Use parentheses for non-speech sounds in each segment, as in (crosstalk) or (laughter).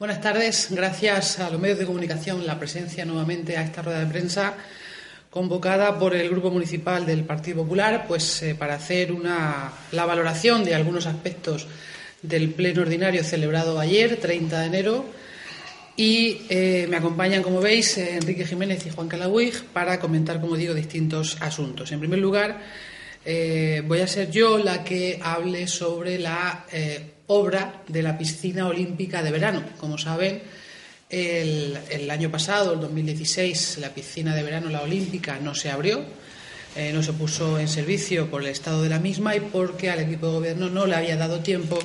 Buenas tardes. Gracias a los medios de comunicación la presencia nuevamente a esta rueda de prensa convocada por el Grupo Municipal del Partido Popular pues, eh, para hacer una, la valoración de algunos aspectos del Pleno Ordinario celebrado ayer, 30 de enero. Y eh, me acompañan, como veis, eh, Enrique Jiménez y Juan Calawig para comentar, como digo, distintos asuntos. En primer lugar, voy a ser yo la que hable sobre la obra de la piscina olímpica de verano. Como saben, el, año pasado, el 2016, la piscina de verano, la olímpica, no se abrió, eh, no se puso en servicio por el estado de la misma y porque al equipo de gobierno no le había dado tiempo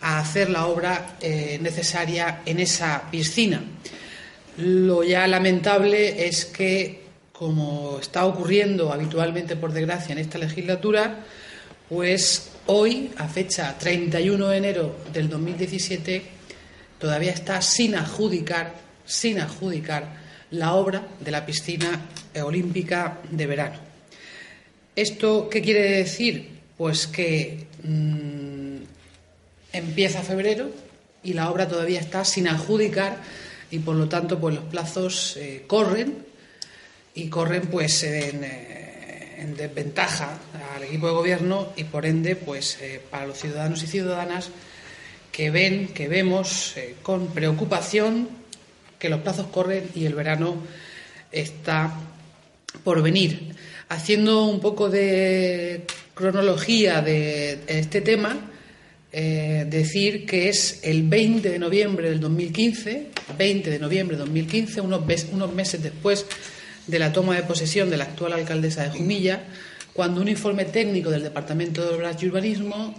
a hacer la obra eh, necesaria en esa piscina. Lo ya lamentable es que, como está ocurriendo habitualmente, por desgracia, en esta legislatura, pues hoy, a fecha 31 de enero del 2017, todavía está sin adjudicar, sin adjudicar la obra de la piscina olímpica de verano. ¿Esto qué quiere decir? Pues que mm, empieza febrero y la obra todavía está sin adjudicar y por lo tanto pues los plazos eh, corren y corren pues en, eh, desventaja al equipo de gobierno y por ende pues eh, para los ciudadanos y ciudadanas que ven, que vemos eh, con preocupación que los plazos corren y el verano está por venir. Haciendo un poco de cronología de este tema, eh, decir que es el 20 de noviembre del 2015, 20 de noviembre de 2015, unos, unos meses después de la toma de posesión de la actual alcaldesa de Jumilla, cuando un informe técnico del Departamento de Obras y Urbanismo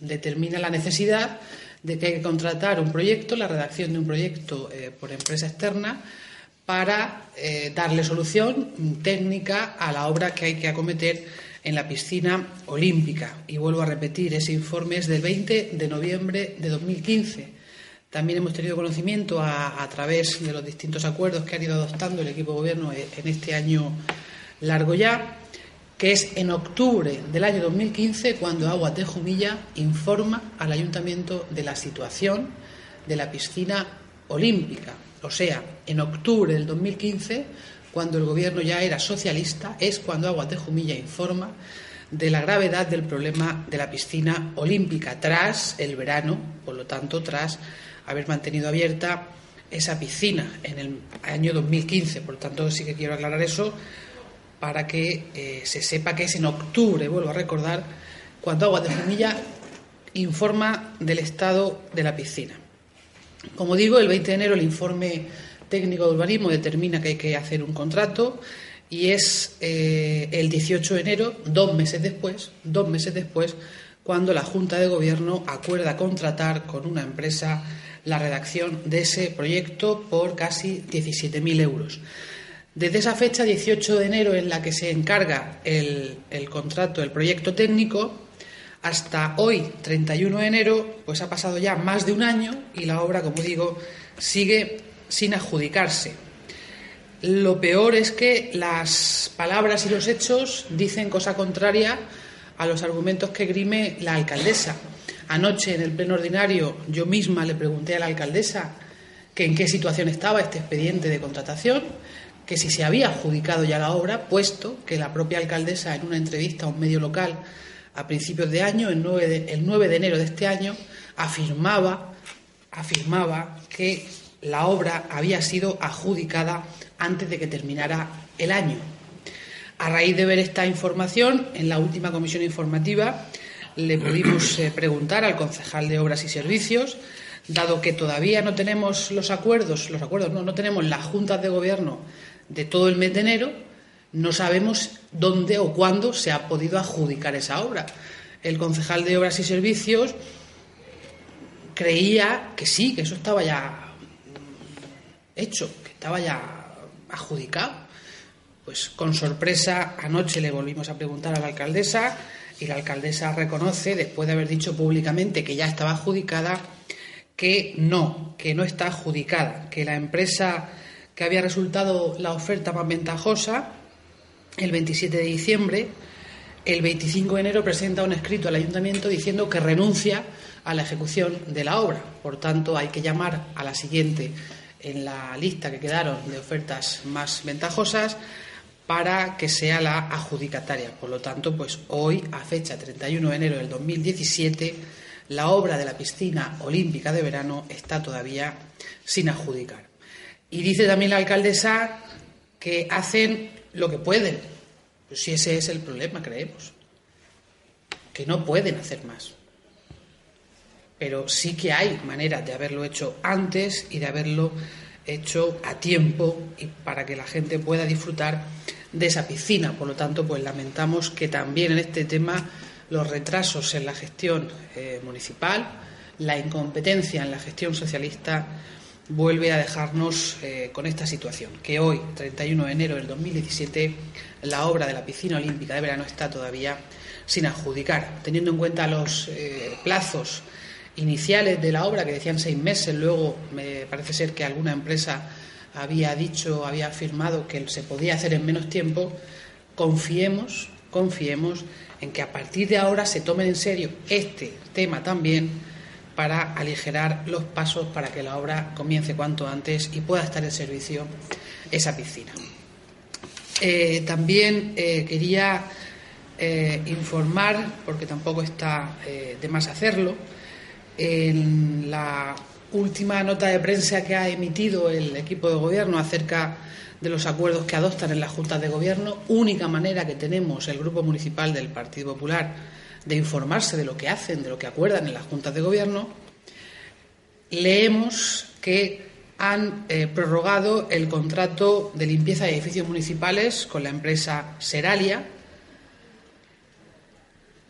determina la necesidad de que hay que contratar un proyecto, la redacción de un proyecto eh, por empresa externa, para eh, darle solución técnica a la obra que hay que acometer en la piscina olímpica. Y vuelvo a repetir, ese informe es del 20 de noviembre de 2015. También hemos tenido conocimiento a, través de los distintos acuerdos que ha ido adoptando el equipo de gobierno en este año largo ya que es en octubre del año 2015 cuando Aguas de Jumilla informa al ayuntamiento de la situación de la piscina olímpica. O sea, en octubre del 2015, cuando el gobierno ya era socialista, es cuando Aguas de Jumilla informa de la gravedad del problema de la piscina olímpica tras el verano, por lo tanto, tras haber mantenido abierta esa piscina en el año 2015. Por tanto, sí que quiero aclarar eso para que eh, se sepa que es en octubre, vuelvo a recordar, cuando Aguas de Jumilla informa del estado de la piscina. Como digo, el 20 de enero el informe técnico de urbanismo determina que hay que hacer un contrato y es eh, el 18 de enero, dos meses después, dos meses después, cuando la Junta de Gobierno acuerda contratar con una empresa la redacción de ese proyecto por casi 17.000 euros. Desde esa fecha, 18 de enero, en la que se encarga el, contrato, el proyecto técnico, hasta hoy, 31 de enero, pues ha pasado ya más de un año y la obra, como digo, sigue sin adjudicarse. Lo peor es que las palabras y los hechos dicen cosa contraria a los argumentos que grime la alcaldesa. Anoche, en el pleno ordinario, yo misma le pregunté a la alcaldesa que en qué situación estaba este expediente de contratación que si se había adjudicado ya la obra, puesto que la propia alcaldesa en una entrevista a un medio local a principios de año, el 9 de, el 9 de enero de este año, afirmaba, afirmaba que la obra había sido adjudicada antes de que terminara el año. A raíz de ver esta información, en la última comisión informativa le pudimos eh, preguntar al concejal de Obras y Servicios, dado que todavía no tenemos los acuerdos, los acuerdos no, no tenemos las juntas de gobierno de todo el mes de enero, no sabemos dónde o cuándo se ha podido adjudicar esa obra. El concejal de Obras y Servicios creía que sí, que eso estaba ya hecho, que estaba ya adjudicado. Pues con sorpresa anoche le volvimos a preguntar a la alcaldesa y la alcaldesa reconoce, después de haber dicho públicamente que ya estaba adjudicada, que no, que no está adjudicada, que la empresa que había resultado la oferta más ventajosa el 27 de diciembre. El 25 de enero presenta un escrito al ayuntamiento diciendo que renuncia a la ejecución de la obra. Por tanto, hay que llamar a la siguiente en la lista que quedaron de ofertas más ventajosas para que sea la adjudicataria. Por lo tanto, pues hoy, a fecha 31 de enero del 2017, la obra de la piscina olímpica de verano está todavía sin adjudicar. Y dice también la alcaldesa que hacen lo que pueden. Pues si ese es el problema, creemos. Que no pueden hacer más. Pero sí que hay maneras de haberlo hecho antes y de haberlo hecho a tiempo y para que la gente pueda disfrutar de esa piscina. Por lo tanto, pues lamentamos que también en este tema los retrasos en la gestión eh, municipal, la incompetencia en la gestión socialista vuelve a dejarnos eh, con esta situación, que hoy, 31 de enero del 2017, la obra de la piscina olímpica de verano está todavía sin adjudicar, teniendo en cuenta los eh, plazos iniciales de la obra, que decían seis meses, luego me parece ser que alguna empresa había dicho, había afirmado que se podía hacer en menos tiempo, confiemos, confiemos en que a partir de ahora se tomen en serio este tema también para aligerar los pasos para que la obra comience cuanto antes y pueda estar en servicio esa piscina. Eh, también eh, quería eh, informar, porque tampoco está de más hacerlo, en la última nota de prensa que ha emitido el equipo de gobierno acerca de los acuerdos que adoptan en las juntas de gobierno, única manera que tenemos el Grupo Municipal del Partido Popular de informarse de lo que hacen, de lo que acuerdan en las juntas de gobierno, leemos que han eh, prorrogado el contrato de limpieza de edificios municipales con la empresa Seralia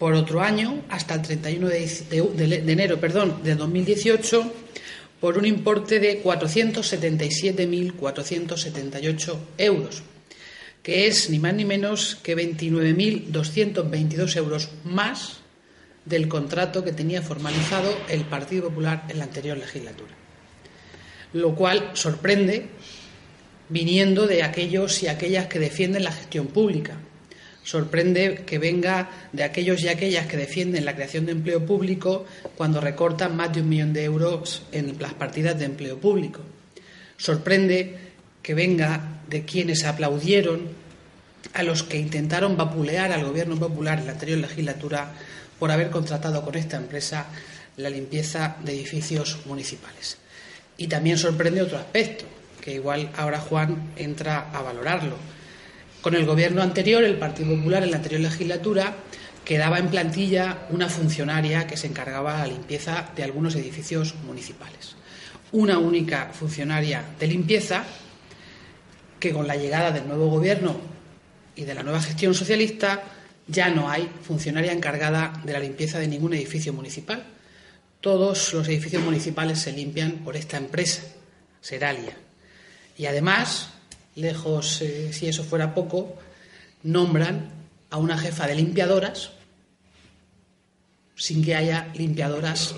por otro año hasta el 31 de, enero perdón, de 2018 por un importe de 477.478 euros, que es ni más ni menos que 29.222 euros más del contrato que tenía formalizado el Partido Popular en la anterior legislatura. Lo cual sorprende viniendo de aquellos y aquellas que defienden la gestión pública, Sorprende que venga de aquellos y aquellas que defienden la creación de empleo público cuando recortan más de un millón de euros en las partidas de empleo público. Sorprende que venga de quienes aplaudieron a los que intentaron vapulear al Gobierno popular en la anterior legislatura por haber contratado con esta empresa la limpieza de edificios municipales. Y también sorprende otro aspecto, que igual ahora Juan entra a valorarlo con el gobierno anterior, el Partido Popular, en la anterior legislatura, quedaba en plantilla una funcionaria que se encargaba de la limpieza de algunos edificios municipales. Una única funcionaria de limpieza que con la llegada del nuevo gobierno y de la nueva gestión socialista ya no hay funcionaria encargada de la limpieza de ningún edificio municipal. Todos los edificios municipales se limpian por esta empresa, Seralia. Y además, lejos, eh, si eso fuera poco, nombran a una jefa de limpiadoras sin que haya limpiadoras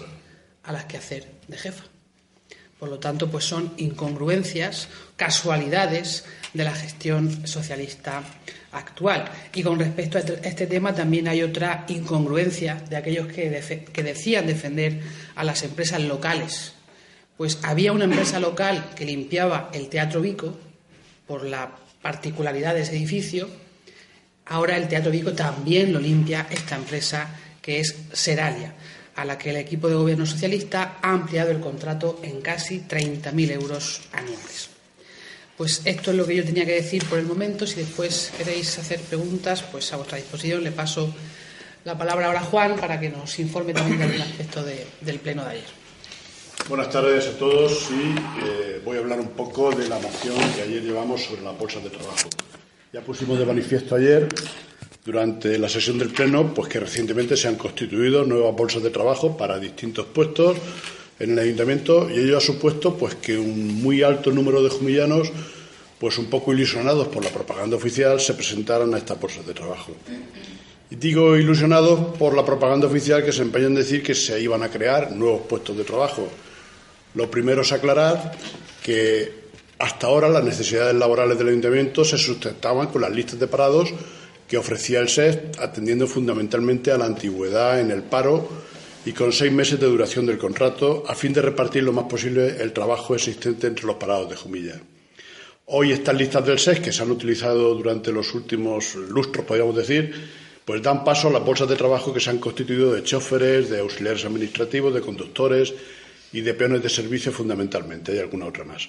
a las que hacer de jefa. Por lo tanto, pues son incongruencias, casualidades de la gestión socialista actual. Y con respecto a este, este tema también hay otra incongruencia de aquellos que, que decían defender a las empresas locales. Pues había una empresa local que limpiaba el Teatro Vico, por la particularidad de ese edificio, ahora el Teatro Vico también lo limpia esta empresa que es Seralia, a la que el equipo de gobierno socialista ha ampliado el contrato en casi 30.000 euros anuales. Pues esto es lo que yo tenía que decir por el momento. Si después queréis hacer preguntas, pues a vuestra disposición. Le paso la palabra ahora a Juan para que nos informe también del aspecto del pleno de ayer. Buenas tardes a todos y eh, voy a hablar un poco de la moción que ayer llevamos sobre las bolsas de trabajo. Ya pusimos de manifiesto ayer, durante la sesión del Pleno, pues que recientemente se han constituido nuevas bolsas de trabajo para distintos puestos en el Ayuntamiento y ello ha supuesto pues que un muy alto número de jumillanos, pues un poco ilusionados por la propaganda oficial, se presentaran a estas bolsas de trabajo. Y digo ilusionados por la propaganda oficial que se empeña en decir que se iban a crear nuevos puestos de trabajo lo primero es aclarar que hasta ahora las necesidades laborales del ayuntamiento se sustentaban con las listas de parados que ofrecía el SES, atendiendo fundamentalmente a la antigüedad en el paro y con seis meses de duración del contrato, a fin de repartir lo más posible el trabajo existente entre los parados de Jumilla. Hoy estas listas del SES, que se han utilizado durante los últimos lustros, podríamos decir, pues dan paso a las bolsas de trabajo que se han constituido de choferes, de auxiliares administrativos, de conductores y de peones de servicio fundamentalmente, hay alguna otra más.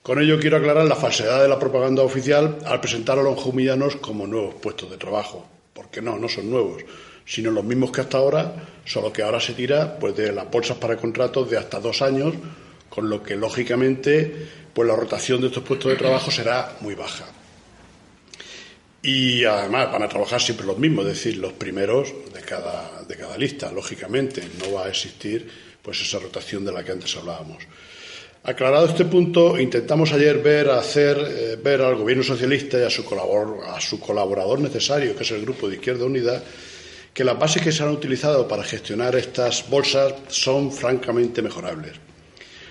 Con ello quiero aclarar la falsedad de la propaganda oficial al presentar a los jumillanos como nuevos puestos de trabajo, porque no, no son nuevos, sino los mismos que hasta ahora, solo que ahora se tira pues de las bolsas para contratos de hasta dos años, con lo que lógicamente pues la rotación de estos puestos de trabajo será muy baja. Y además van a trabajar siempre los mismos, es decir, los primeros cada, de cada lista, lógicamente. No va a existir pues esa rotación de la que antes hablábamos. Aclarado este punto, intentamos ayer ver, hacer, eh, ver al Gobierno socialista y a su, colaborador, a su colaborador necesario, que es el Grupo de Izquierda Unida, que las bases que se han utilizado para gestionar estas bolsas son francamente mejorables.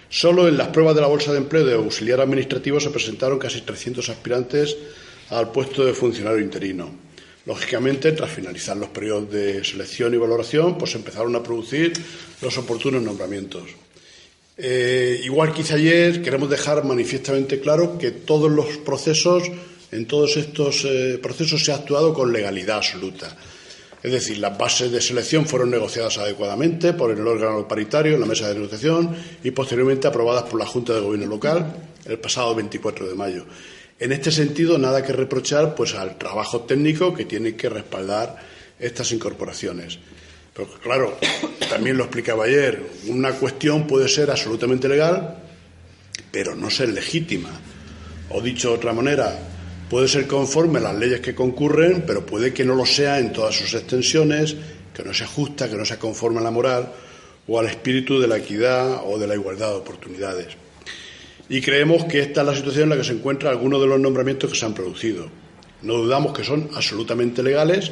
Solo en las pruebas de la Bolsa de Empleo de auxiliar administrativo se presentaron casi 300 aspirantes al puesto de funcionario interino. Lógicamente, tras finalizar los periodos de selección y valoración, pues empezaron a producir los oportunos nombramientos. Eh, igual que hice ayer, queremos dejar manifiestamente claro que todos los procesos, en todos estos eh, procesos se ha actuado con legalidad absoluta. Es decir, las bases de selección fueron negociadas adecuadamente por el órgano paritario en la mesa de negociación y posteriormente aprobadas por la Junta de Gobierno local el pasado 24 de mayo. En este sentido, nada que reprochar pues, al trabajo técnico que tiene que respaldar estas incorporaciones. Pero claro, (coughs) también lo explicaba ayer, una cuestión puede ser absolutamente legal, pero no ser legítima. O dicho de otra manera, puede ser conforme a las leyes que concurren, pero puede que no lo sea en todas sus extensiones, que no sea justa, que no sea conforme a la moral o al espíritu de la equidad o de la igualdad de oportunidades. Y creemos que esta es la situación en la que se encuentra algunos de los nombramientos que se han producido. No dudamos que son absolutamente legales,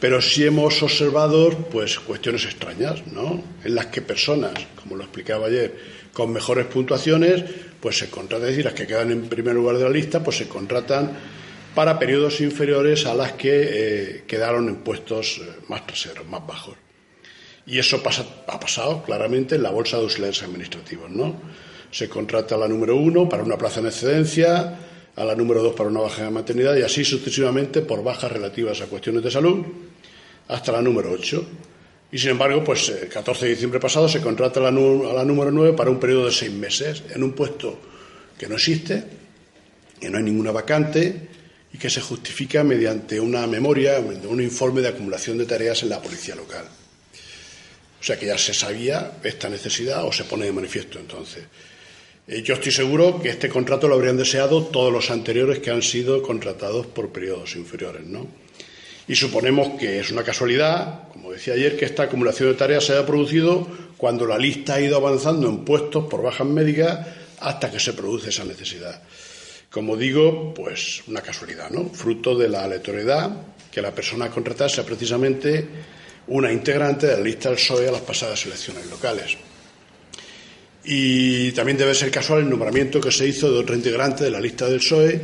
pero sí hemos observado pues cuestiones extrañas, ¿no? En las que personas, como lo explicaba ayer, con mejores puntuaciones, pues se contratan, es decir, las que quedan en primer lugar de la lista, pues se contratan para periodos inferiores a las que eh, quedaron en puestos eh, más traseros, más bajos. Y eso ha pasado claramente en la bolsa de auxiliares administrativos, ¿no? Se contrata a la número uno para una plaza en excedencia, a la número dos para una baja de maternidad y así sucesivamente por bajas relativas a cuestiones de salud hasta la número ocho. Y sin embargo, pues el 14 de diciembre pasado se contrata a la, número 9 para un periodo de seis meses en un puesto que no existe, que no hay ninguna vacante y que se justifica mediante una memoria, un informe de acumulación de tareas en la policía local. O sea que ya se sabía esta necesidad o se pone de manifiesto entonces. Eh, yo estoy seguro que este contrato lo habrían deseado todos los anteriores que han sido contratados por periodos inferiores, ¿no? Y suponemos que es una casualidad, como decía ayer, que esta acumulación de tareas se haya producido cuando la lista ha ido avanzando en puestos por bajas médicas hasta que se produce esa necesidad. Como digo, pues una casualidad, ¿no? Fruto de la aleatoriedad que la persona a contratar sea precisamente una integrante de la lista del PSOE a las pasadas elecciones locales. Y también debe ser casual el nombramiento que se hizo de otra integrante de la lista del PSOE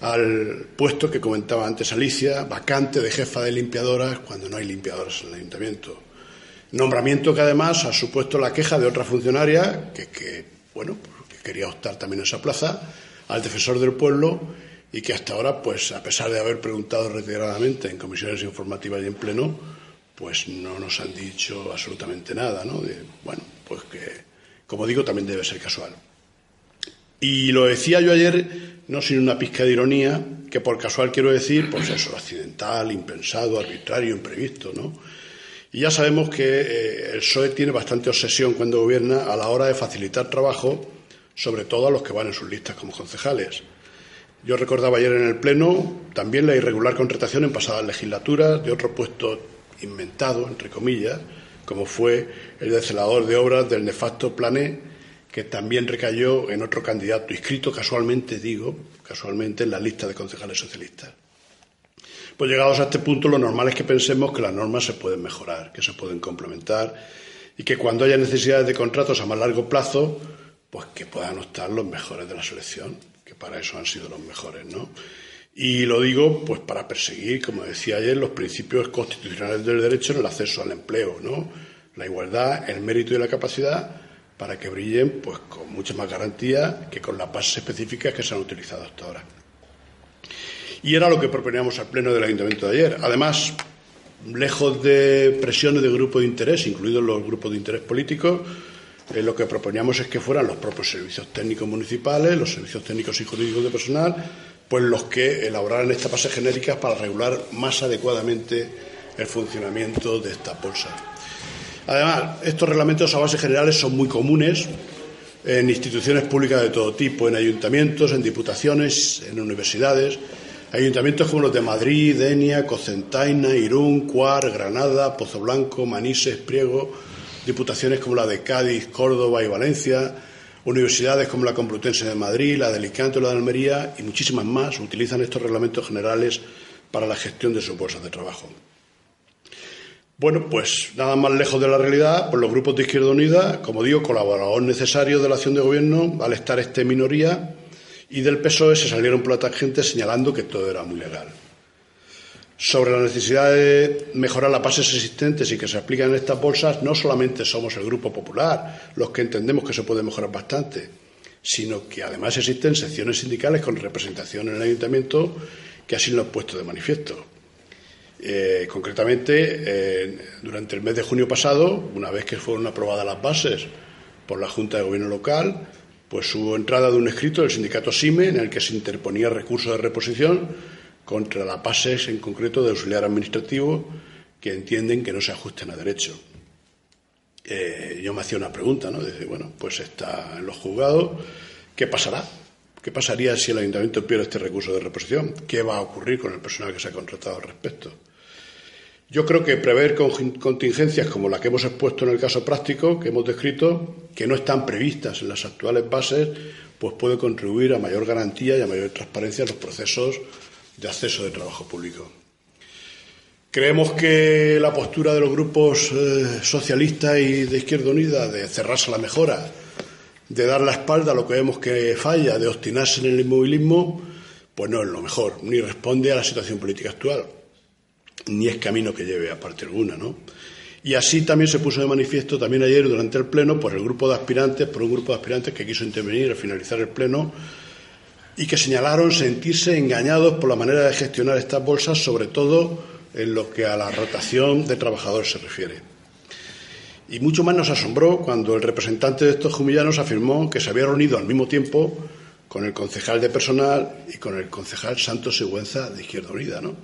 al puesto que comentaba antes Alicia, vacante de jefa de limpiadoras cuando no hay limpiadoras en el ayuntamiento. Nombramiento que además ha supuesto la queja de otra funcionaria que, bueno, que quería optar también a esa plaza, al defensor del pueblo y que hasta ahora, pues a pesar de haber preguntado reiteradamente en comisiones informativas y en pleno, pues no nos han dicho absolutamente nada, ¿no? bueno, pues que, como digo, también debe ser casual. Y lo decía yo ayer no sin una pizca de ironía, que por casual quiero decir, pues eso, accidental, impensado, arbitrario, imprevisto, ¿no? Y ya sabemos que eh, el PSOE tiene bastante obsesión cuando gobierna a la hora de facilitar trabajo, sobre todo a los que van en sus listas como concejales. Yo recordaba ayer en el Pleno también la irregular contratación en pasadas legislaturas de otro puesto inventado, entre comillas, como fue el de celador de obras del nefasto Plané, que también recayó en otro candidato, inscrito casualmente, digo, casualmente en la lista de concejales socialistas. Pues llegados a este punto, lo normal es que pensemos que las normas se pueden mejorar, que se pueden complementar y que cuando haya necesidades de contratos a más largo plazo, pues que puedan optar los mejores de la selección, que para eso han sido los mejores, ¿no? Y lo digo pues para perseguir, como decía ayer, los principios constitucionales del derecho en el acceso al empleo, ¿no? la igualdad, el mérito y la capacidad para que brillen pues con mucha más garantía que con las bases específicas que se han utilizado hasta ahora. Y era lo que proponíamos al Pleno del Ayuntamiento de ayer. Además, lejos de presiones de grupos de interés, incluidos los grupos de interés políticos, eh, lo que proponíamos es que fueran los propios servicios técnicos municipales, los servicios técnicos y jurídicos de personal, pues los que elaboraran estas bases genéricas para regular más adecuadamente el funcionamiento de esta bolsa. Además, estos reglamentos a bases generales son muy comunes en instituciones públicas de todo tipo, en ayuntamientos, en diputaciones, en universidades. Ayuntamientos como los de Madrid, Denia, Cocentaina, Irún, Cuar, Granada, Pozo Blanco, Manises, Priego, diputaciones como la de Cádiz, Córdoba y Valencia, universidades como la Complutense de Madrid, la de Alicante o la de Almería y muchísimas más utilizan estos reglamentos generales para la gestión de sus bolsas de trabajo. Bueno, pues nada más lejos de la realidad, pues los grupos de Izquierda Unida, como digo, colaboradores necesarios de la acción de gobierno, al estar este minoría, y del PSOE se salieron por la tangente señalando que todo era muy legal. Sobre la necesidad de mejorar las bases existentes y que se aplican en estas bolsas, no solamente somos el Grupo Popular los que entendemos que se puede mejorar bastante, sino que además existen secciones sindicales con representación en el ayuntamiento que así lo han puesto de manifiesto. Eh, concretamente, durante el mes de junio pasado, una vez que fueron aprobadas las bases por la Junta de Gobierno local, pues hubo entrada de un escrito del sindicato SIME en el que se interponía recurso de reposición contra las bases en concreto de auxiliar administrativo que entienden que no se ajusten a derecho. Eh, yo me hacía una pregunta, ¿no? Dice, bueno, pues está en los juzgados, ¿qué pasará? ¿Qué pasaría si el ayuntamiento pierde este recurso de reposición? ¿Qué va a ocurrir con el personal que se ha contratado al respecto? Yo creo que prever contingencias como la que hemos expuesto en el caso práctico que hemos descrito, que no están previstas en las actuales bases, pues puede contribuir a mayor garantía y a mayor transparencia en los procesos de acceso de trabajo público. Creemos que la postura de los grupos eh, socialistas y de Izquierda Unida de cerrarse a la mejora, de dar la espalda a lo que vemos que falla, de obstinarse en el inmovilismo, pues no es lo mejor, ni responde a la situación política actual ni es camino que lleve a parte alguna, ¿no? Y así también se puso de manifiesto también ayer durante el pleno por el grupo de aspirantes, por un grupo de aspirantes que quiso intervenir al finalizar el pleno y que señalaron sentirse engañados por la manera de gestionar estas bolsas, sobre todo en lo que a la rotación de trabajadores se refiere. Y mucho más nos asombró cuando el representante de estos jumillanos afirmó que se había reunido al mismo tiempo con el concejal de personal y con el concejal Santos Sigüenza de Izquierda Unida, ¿no?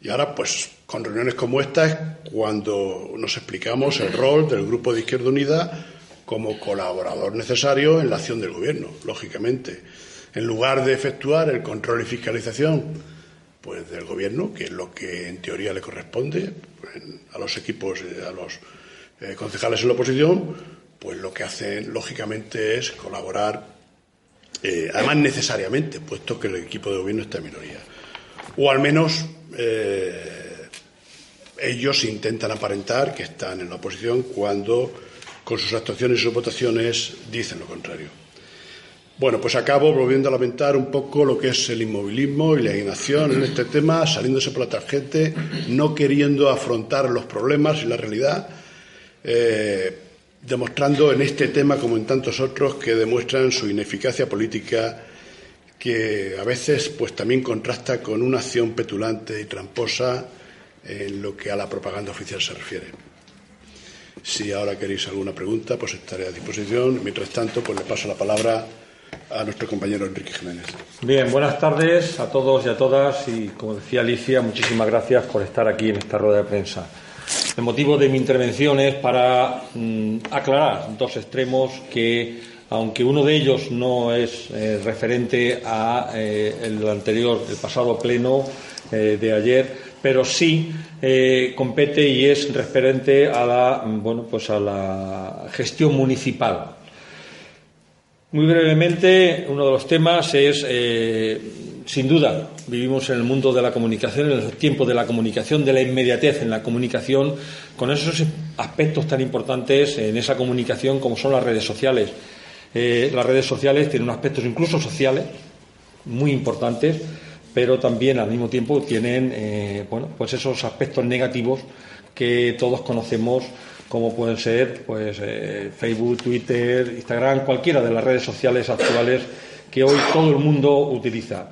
Y ahora, pues, con reuniones como esta es cuando nos explicamos el rol del Grupo de Izquierda Unida como colaborador necesario en la acción del Gobierno, lógicamente. En lugar de efectuar el control y fiscalización pues, del Gobierno, que es lo que en teoría le corresponde pues, a los equipos, a los eh, concejales en la oposición, pues lo que hacen, lógicamente, es colaborar, eh, además necesariamente, puesto que el equipo de Gobierno está en minoría. O al menos eh, ellos intentan aparentar que están en la oposición cuando con sus actuaciones y sus votaciones dicen lo contrario. Bueno, pues acabo volviendo a lamentar un poco lo que es el inmovilismo y la inacción en este tema, saliéndose por la tarjeta, no queriendo afrontar los problemas y la realidad, eh, demostrando en este tema, como en tantos otros, que demuestran su ineficacia política que a veces pues también contrasta con una acción petulante y tramposa en lo que a la propaganda oficial se refiere. Si ahora queréis alguna pregunta, pues estaré a disposición. Mientras tanto, pues le paso la palabra a nuestro compañero Enrique Jiménez. Bien, buenas tardes a todos y a todas y, como decía Alicia, muchísimas gracias por estar aquí en esta rueda de prensa. El motivo de mi intervención es para mm, aclarar dos extremos que aunque uno de ellos no es eh, referente a eh, el anterior, el pasado pleno eh, de ayer, pero sí compete y es referente a la, bueno, pues a la gestión municipal. Muy brevemente, uno de los temas es, sin duda, vivimos en el mundo de la comunicación, en el tiempo de la comunicación, de la inmediatez en la comunicación, con esos aspectos tan importantes en esa comunicación como son las redes sociales. Eh, las redes sociales tienen aspectos incluso sociales muy importantes, pero también al mismo tiempo tienen eh, bueno, pues esos aspectos negativos que todos conocemos como pueden ser pues, eh, Facebook, Twitter, Instagram, cualquiera de las redes sociales actuales que hoy todo el mundo utiliza.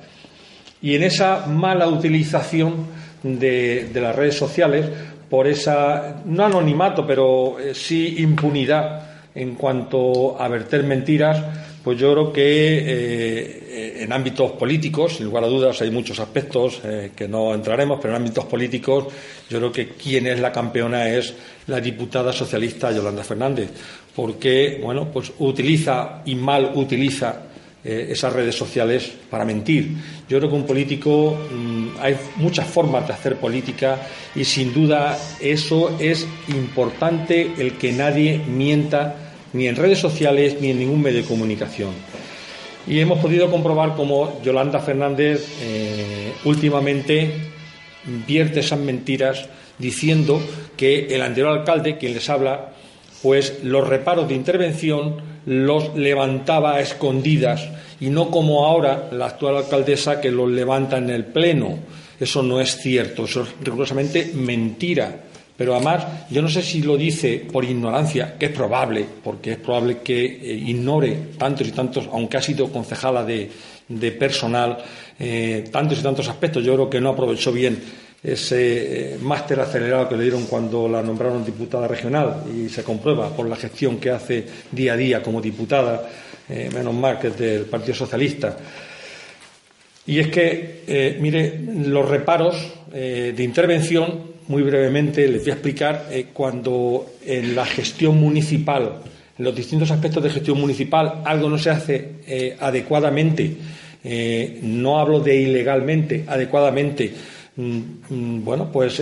Y en esa mala utilización de, las redes sociales, por esa, no anonimato, pero eh, sí impunidad en cuanto a verter mentiras, pues yo creo que eh, en ámbitos políticos, sin lugar a dudas, hay muchos aspectos eh, que no entraremos, pero en ámbitos políticos yo creo que quien es la campeona es la diputada socialista Yolanda Fernández, porque bueno, pues utiliza y mal utiliza eh, esas redes sociales para mentir. Yo creo que un político mm, hay muchas formas de hacer política y sin duda eso es importante el que nadie mienta ni en redes sociales ni en ningún medio de comunicación. Y hemos podido comprobar cómo Yolanda Fernández eh, últimamente vierte esas mentiras diciendo que el anterior alcalde, quien les habla, pues los reparos de intervención los levantaba a escondidas y no como ahora la actual alcaldesa que los levanta en el pleno. Eso no es cierto, eso es rigurosamente mentira. Pero además, yo no sé si lo dice por ignorancia, que es probable, porque es probable que eh, ignore tantos y tantos, aunque ha sido concejala de, personal, eh, tantos y tantos aspectos. Yo creo que no aprovechó bien ese eh, máster acelerado que le dieron cuando la nombraron diputada regional y se comprueba por la gestión que hace día a día como diputada, menos mal que del Partido Socialista. Y es que, mire, los reparos de intervención muy brevemente les voy a explicar eh, cuando en la gestión municipal, en los distintos aspectos de gestión municipal, algo no se hace eh, adecuadamente, eh, no hablo de ilegalmente, adecuadamente, mm, mm, bueno, pues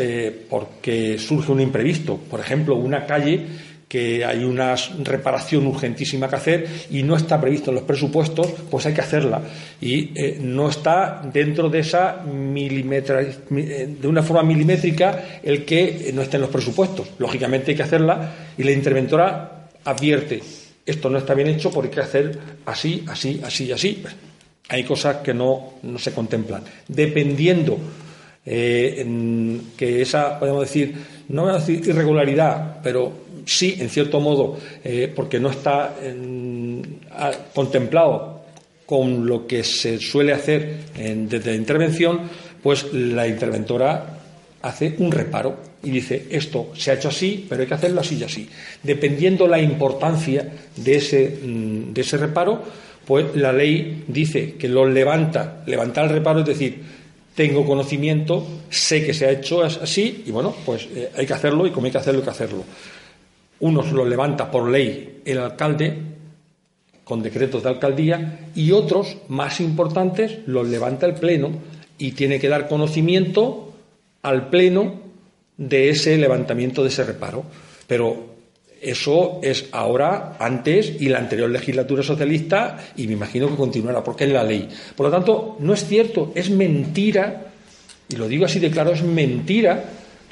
porque surge un imprevisto. Por ejemplo, una calle que hay una reparación urgentísima que hacer y no está previsto en los presupuestos, pues hay que hacerla. Y eh, no está dentro de esa milimetra, eh, de una forma milimétrica el que no esté en los presupuestos. Lógicamente hay que hacerla y la interventora advierte, esto no está bien hecho porque hay que hacer así, así, así, así. hay cosas que no, no se contemplan. Dependiendo eh, que esa, podemos decir, no voy a decir irregularidad, pero sí, en cierto modo, eh, porque no está contemplado con lo que se suele hacer desde la intervención, pues la interventora hace un reparo y dice esto se ha hecho así, pero hay que hacerlo así y así. Dependiendo la importancia de ese, mm, de ese reparo, pues la ley dice que lo levanta, levantar el reparo, es decir, tengo conocimiento, sé que se ha hecho así y bueno, pues eh, hay que hacerlo y como hay que hacerlo, hay que hacerlo. Unos los levanta por ley el alcalde con decretos de alcaldía y otros, más importantes, los levanta el Pleno y tiene que dar conocimiento al Pleno de ese levantamiento de ese reparo. Pero eso es ahora, antes y la anterior legislatura socialista y me imagino que continuará porque es la ley. Por lo tanto, no es cierto, es mentira, y lo digo así de claro, es mentira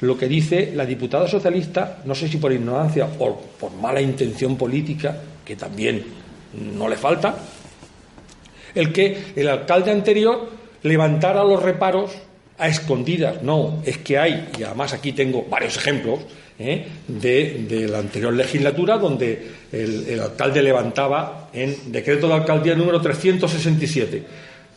lo que dice la diputada socialista, no sé si por ignorancia o por mala intención política, que también no le falta, el que el alcalde anterior levantara los reparos a escondidas. No, es que hay, y además aquí tengo varios ejemplos ¿eh? de, la anterior legislatura donde el, alcalde levantaba en decreto de alcaldía número 367,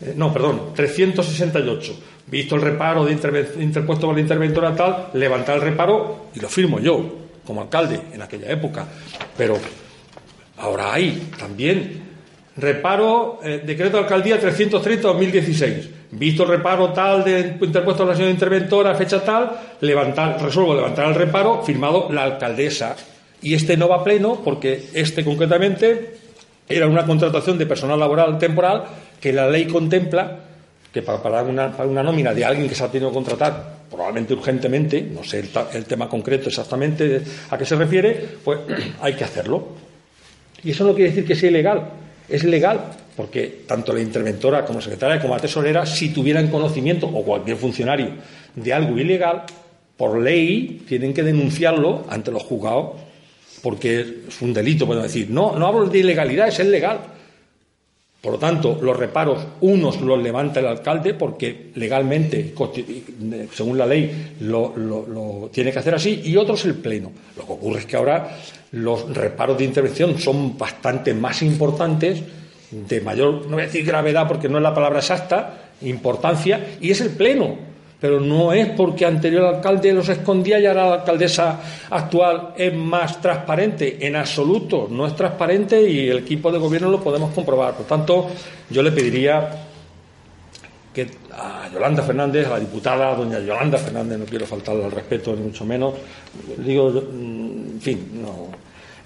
eh, no, perdón, 368, visto el reparo de interpuesto por la interventora tal, levantar el reparo y lo firmo yo, como alcalde en aquella época. Pero ahora hay también reparo, eh, decreto de alcaldía 330-2016. Visto el reparo tal de interpuesto por la señora interventora, fecha tal, levantar, resuelvo levantar el reparo, firmado la alcaldesa. Y este no va pleno porque este concretamente era una contratación de personal laboral temporal que la ley contempla que para pagar una, nómina de alguien que se ha tenido que contratar, probablemente urgentemente, no sé el, tema concreto exactamente a qué se refiere, pues (clears throat) hay que hacerlo. Y eso no quiere decir que sea ilegal, es legal, porque tanto la interventora como la secretaria como la tesorera, si tuvieran conocimiento, o cualquier funcionario, de algo ilegal, por ley tienen que denunciarlo ante los juzgados, porque es un delito, podemos decir. No, no hablo de ilegalidad, es legal. Por lo tanto, los reparos unos los levanta el alcalde porque legalmente, según la ley, lo, tiene que hacer así y otros el Pleno. Lo que ocurre es que ahora los reparos de intervención son bastante más importantes, de mayor, no voy a decir gravedad porque no es la palabra exacta, importancia, y es el Pleno pero no es porque anterior alcalde los escondía y ahora la alcaldesa actual es más transparente. En absoluto, no es transparente y el equipo de gobierno lo podemos comprobar. Por tanto, yo le pediría que a Yolanda Fernández, a la diputada doña Yolanda Fernández, no quiero faltarle al respeto ni mucho menos, digo, mm, en fin, no,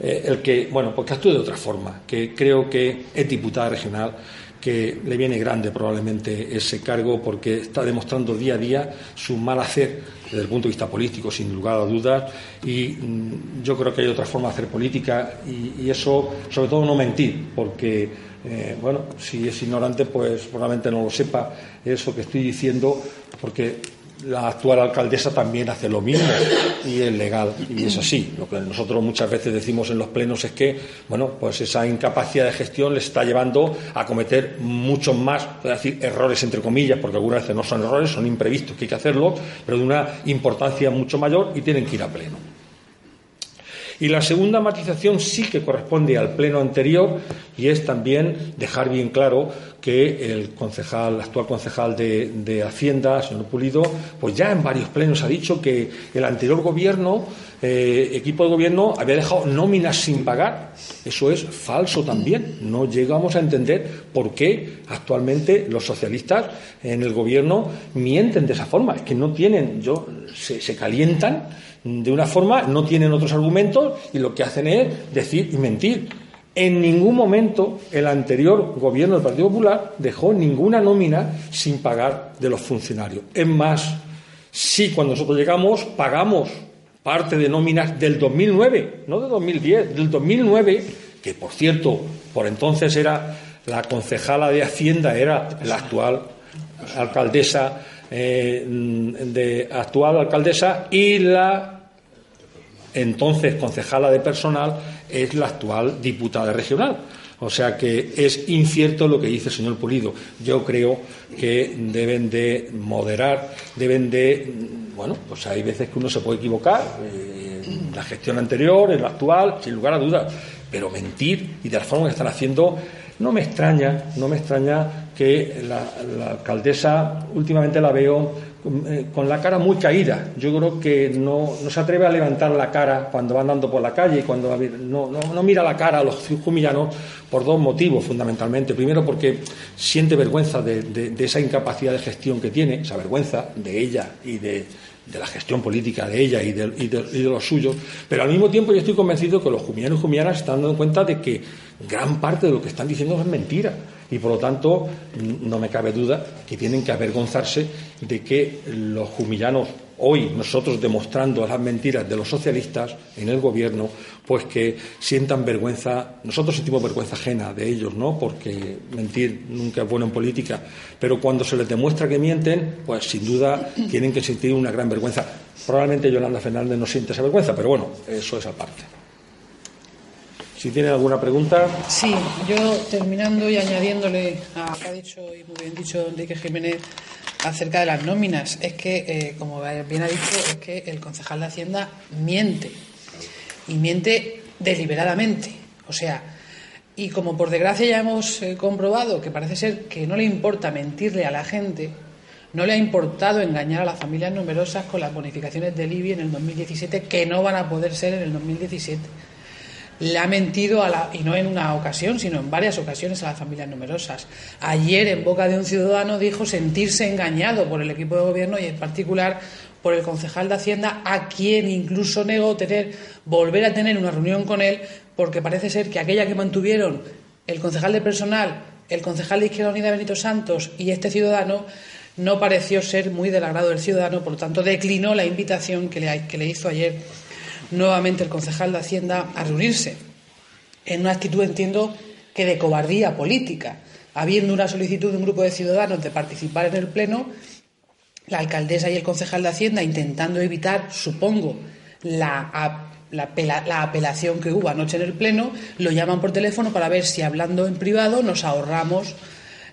eh, el que, bueno, porque actúe de otra forma, que creo que es diputada regional que le viene grande probablemente ese cargo porque está demostrando día a día su mal hacer desde el punto de vista político, sin lugar a dudas, y mm, yo creo que hay otra forma de hacer política y, eso, sobre todo, no mentir, porque, eh, bueno, si es ignorante, pues probablemente no lo sepa eso que estoy diciendo, porque la actual alcaldesa también hace lo mismo y es legal y es así. Lo que nosotros muchas veces decimos en los plenos es que, bueno, pues esa incapacidad de gestión les está llevando a cometer muchos más, decir, errores entre comillas, porque algunas veces no son errores, son imprevistos que hay que hacerlo, pero de una importancia mucho mayor y tienen que ir a pleno. Y la segunda matización sí que corresponde al pleno anterior y es también dejar bien claro que el concejal, actual concejal de, Hacienda, señor Pulido, pues ya en varios plenos ha dicho que el anterior gobierno, eh, equipo de gobierno, había dejado nóminas sin pagar. Eso es falso también. No llegamos a entender por qué actualmente los socialistas en el gobierno mienten de esa forma. Es que no tienen, yo, se calientan de una forma, no tienen otros argumentos y lo que hacen es decir y mentir. En ningún momento el anterior gobierno del Partido Popular dejó ninguna nómina sin pagar de los funcionarios. Es más, sí, cuando nosotros llegamos, pagamos parte de nóminas del 2009, no de 2010, del 2009, que por cierto, por entonces era la concejala de Hacienda, era la actual alcaldesa eh, de actual alcaldesa y la entonces concejala de personal es la actual diputada regional. O sea que es incierto lo que dice el señor Pulido. Yo creo que deben de moderar, deben de. Bueno, pues hay veces que uno se puede equivocar. Eh, en la gestión anterior, en la actual, sin lugar a dudas. Pero mentir y de la forma que están haciendo, no me extraña, no me extraña que la, alcaldesa últimamente la veo eh, con la cara muy caída. Yo creo que no, se atreve a levantar la cara cuando va andando por la calle, cuando no, no, mira la cara a los jumillanos por dos motivos fundamentalmente. Primero porque siente vergüenza de, esa incapacidad de gestión que tiene, esa vergüenza de ella y de, la gestión política de ella y de, y de, los suyos, pero al mismo tiempo yo estoy convencido que los jumillanos y jumillanas están dando cuenta de que gran parte de lo que están diciendo es mentira. Y por lo tanto no me cabe duda que tienen que avergonzarse de que los jumillanos hoy nosotros demostrando las mentiras de los socialistas en el gobierno, pues que sientan vergüenza, nosotros sentimos vergüenza ajena de ellos, ¿no? Porque mentir nunca es bueno en política, pero cuando se les demuestra que mienten, pues sin duda tienen que sentir una gran vergüenza. Probablemente Yolanda Fernández no siente esa vergüenza, pero bueno, eso es aparte. Si tiene alguna pregunta. Sí, yo terminando y añadiéndole a lo que ha dicho y muy bien dicho Enrique Jiménez acerca de las nóminas, es que, eh, como bien ha dicho, es que el concejal de Hacienda miente y miente deliberadamente. O sea, y como por desgracia ya hemos eh, comprobado que parece ser que no le importa mentirle a la gente, no le ha importado engañar a las familias numerosas con las bonificaciones del IBI en el 2017, que no van a poder ser en el 2017 le ha mentido, a la, y no en una ocasión, sino en varias ocasiones a las familias numerosas. Ayer, en boca de un ciudadano, dijo sentirse engañado por el equipo de gobierno y, en particular, por el concejal de Hacienda, a quien incluso negó tener, volver a tener una reunión con él, porque parece ser que aquella que mantuvieron el concejal de personal, el concejal de Izquierda Unida Benito Santos y este ciudadano, no pareció ser muy del agrado del ciudadano, por lo tanto declinó la invitación que le, que le hizo ayer nuevamente el concejal de Hacienda a reunirse, en una actitud, entiendo, que de cobardía política. Habiendo una solicitud de un grupo de ciudadanos de participar en el Pleno, la alcaldesa y el concejal de Hacienda intentando evitar, supongo, la la, apelación que hubo anoche en el Pleno, lo llaman por teléfono para ver si hablando en privado nos ahorramos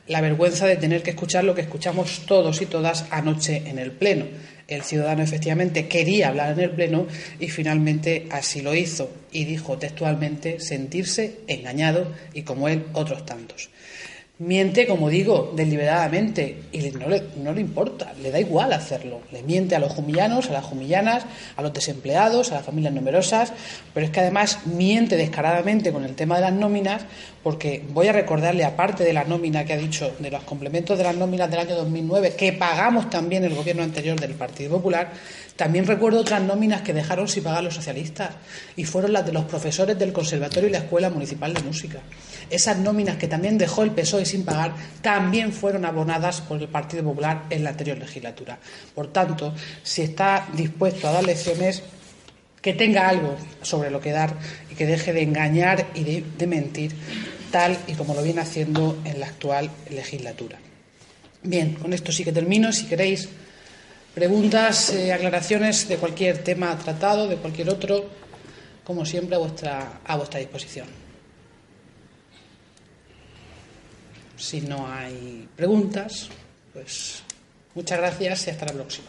la vergüenza de tener que escuchar lo que escuchamos todos y todas anoche en el Pleno. El ciudadano efectivamente quería hablar en el Pleno y finalmente así lo hizo y dijo textualmente sentirse engañado y como él otros tantos. Miente, como digo, deliberadamente y no le, no le importa, le da igual hacerlo. Le miente a los jumillanos, a las jumillanas, a los desempleados, a las familias numerosas, pero es que además miente descaradamente con el tema de las nóminas, porque voy a recordarle, aparte de la nómina que ha dicho, de los complementos de las nóminas del año 2009, que pagamos también el gobierno anterior del Partido Popular, también recuerdo otras nóminas que dejaron sin pagar los socialistas, y fueron las de los profesores del Conservatorio y la Escuela Municipal de Música. Esas nóminas que también dejó el PSOE sin pagar también fueron abonadas por el Partido Popular en la anterior legislatura. Por tanto, si está dispuesto a dar lecciones, que tenga algo sobre lo que dar y que deje de engañar y de, mentir, tal y como lo viene haciendo en la actual legislatura. Bien, con esto sí que termino. Si queréis preguntas, eh, aclaraciones de cualquier tema tratado, de cualquier otro, como siempre, a vuestra, a vuestra disposición. Si no hay preguntas, pues muchas gracias y hasta la próxima.